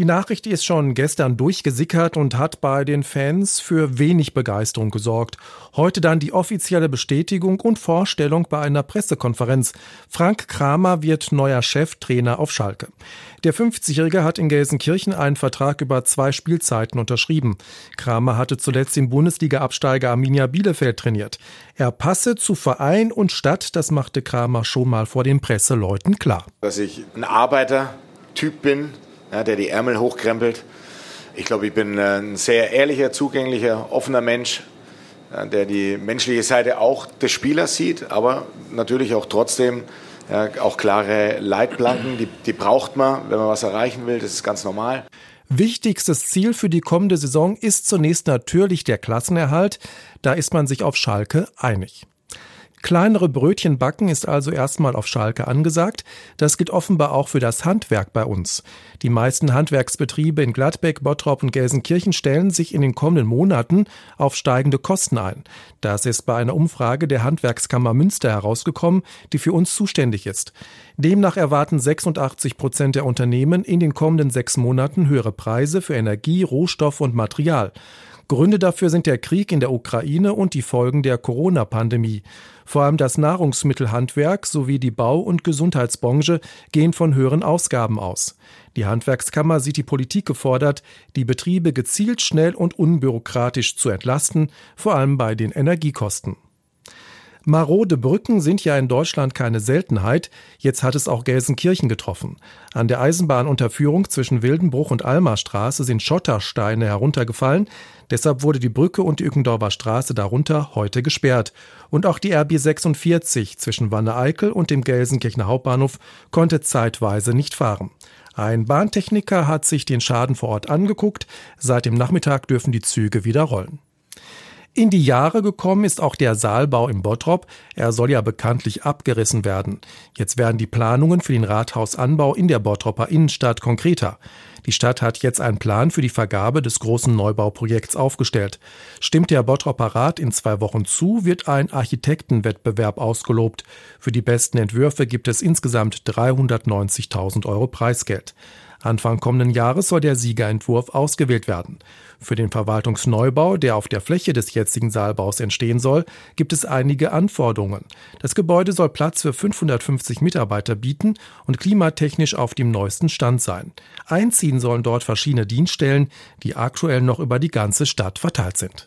Die Nachricht ist schon gestern durchgesickert und hat bei den Fans für wenig Begeisterung gesorgt. Heute dann die offizielle Bestätigung und Vorstellung bei einer Pressekonferenz. Frank Kramer wird neuer Cheftrainer auf Schalke. Der 50-Jährige hat in Gelsenkirchen einen Vertrag über zwei Spielzeiten unterschrieben. Kramer hatte zuletzt im Bundesliga-Absteiger Arminia Bielefeld trainiert. Er passe zu Verein und Stadt, das machte Kramer schon mal vor den Presseleuten klar. Dass ich ein Arbeitertyp bin, ja, der die Ärmel hochkrempelt. Ich glaube, ich bin äh, ein sehr ehrlicher, zugänglicher, offener Mensch, äh, der die menschliche Seite auch des Spielers sieht, aber natürlich auch trotzdem ja, auch klare Leitplanken, die, die braucht man, wenn man was erreichen will, das ist ganz normal. Wichtigstes Ziel für die kommende Saison ist zunächst natürlich der Klassenerhalt. Da ist man sich auf Schalke einig. Kleinere Brötchen backen ist also erstmal auf Schalke angesagt. Das gilt offenbar auch für das Handwerk bei uns. Die meisten Handwerksbetriebe in Gladbeck, Bottrop und Gelsenkirchen stellen sich in den kommenden Monaten auf steigende Kosten ein. Das ist bei einer Umfrage der Handwerkskammer Münster herausgekommen, die für uns zuständig ist. Demnach erwarten 86 Prozent der Unternehmen in den kommenden sechs Monaten höhere Preise für Energie, Rohstoff und Material. Gründe dafür sind der Krieg in der Ukraine und die Folgen der Corona-Pandemie. Vor allem das Nahrungsmittelhandwerk sowie die Bau- und Gesundheitsbranche gehen von höheren Ausgaben aus. Die Handwerkskammer sieht die Politik gefordert, die Betriebe gezielt, schnell und unbürokratisch zu entlasten, vor allem bei den Energiekosten. Marode Brücken sind ja in Deutschland keine Seltenheit. Jetzt hat es auch Gelsenkirchen getroffen. An der Eisenbahnunterführung zwischen Wildenbruch und Almarstraße sind Schottersteine heruntergefallen. Deshalb wurde die Brücke und die Ückendorfer Straße darunter heute gesperrt. Und auch die RB 46 zwischen Wanne-Eickel und dem Gelsenkirchener Hauptbahnhof konnte zeitweise nicht fahren. Ein Bahntechniker hat sich den Schaden vor Ort angeguckt. Seit dem Nachmittag dürfen die Züge wieder rollen. In die Jahre gekommen ist auch der Saalbau im Bottrop. Er soll ja bekanntlich abgerissen werden. Jetzt werden die Planungen für den Rathausanbau in der Bottropper Innenstadt konkreter. Die Stadt hat jetzt einen Plan für die Vergabe des großen Neubauprojekts aufgestellt. Stimmt der Bottropper Rat in zwei Wochen zu, wird ein Architektenwettbewerb ausgelobt. Für die besten Entwürfe gibt es insgesamt 390.000 Euro Preisgeld. Anfang kommenden Jahres soll der Siegerentwurf ausgewählt werden. Für den Verwaltungsneubau, der auf der Fläche des jetzigen Saalbaus entstehen soll, gibt es einige Anforderungen. Das Gebäude soll Platz für 550 Mitarbeiter bieten und klimatechnisch auf dem neuesten Stand sein. Einziehen sollen dort verschiedene Dienststellen, die aktuell noch über die ganze Stadt verteilt sind.